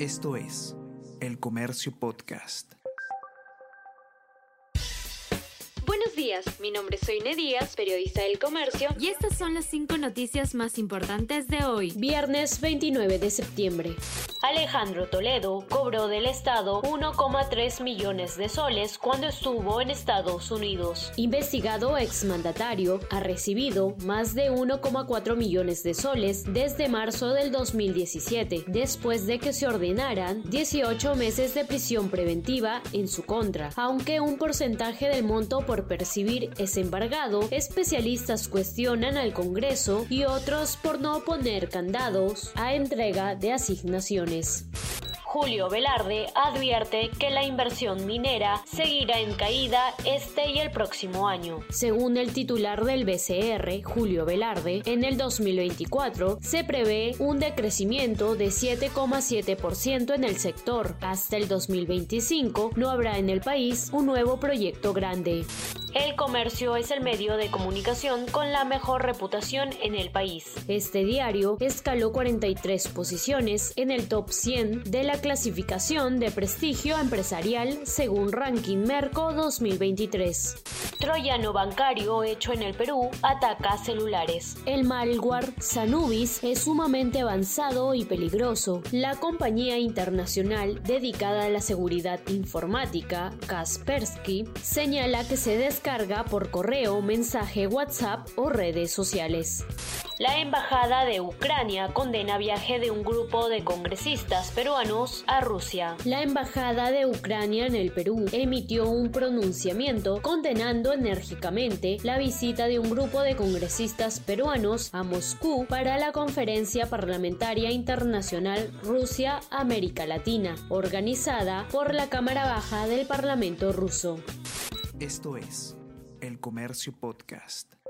Esto es El Comercio Podcast. Buenos días, mi nombre es Soine Díaz, periodista del Comercio, y estas son las cinco noticias más importantes de hoy, viernes 29 de septiembre. Alejandro Toledo cobró del Estado 1,3 millones de soles cuando estuvo en Estados Unidos. Investigado exmandatario ha recibido más de 1,4 millones de soles desde marzo del 2017, después de que se ordenaran 18 meses de prisión preventiva en su contra. Aunque un porcentaje del monto por percibir es embargado, especialistas cuestionan al Congreso y otros por no poner candados a entrega de asignaciones. Julio Velarde advierte que la inversión minera seguirá en caída este y el próximo año. Según el titular del BCR, Julio Velarde, en el 2024 se prevé un decrecimiento de 7,7% en el sector. Hasta el 2025 no habrá en el país un nuevo proyecto grande. El comercio es el medio de comunicación con la mejor reputación en el país. Este diario escaló 43 posiciones en el top 100 de la clasificación de prestigio empresarial según Ranking Merco 2023. Troyano bancario hecho en el Perú ataca celulares. El malware Sanubis es sumamente avanzado y peligroso. La compañía internacional dedicada a la seguridad informática, Kaspersky, señala que se descarga por correo, mensaje WhatsApp o redes sociales. La Embajada de Ucrania condena viaje de un grupo de congresistas peruanos a Rusia. La Embajada de Ucrania en el Perú emitió un pronunciamiento condenando enérgicamente la visita de un grupo de congresistas peruanos a Moscú para la Conferencia Parlamentaria Internacional Rusia-América Latina, organizada por la Cámara Baja del Parlamento ruso. Esto es El Comercio Podcast.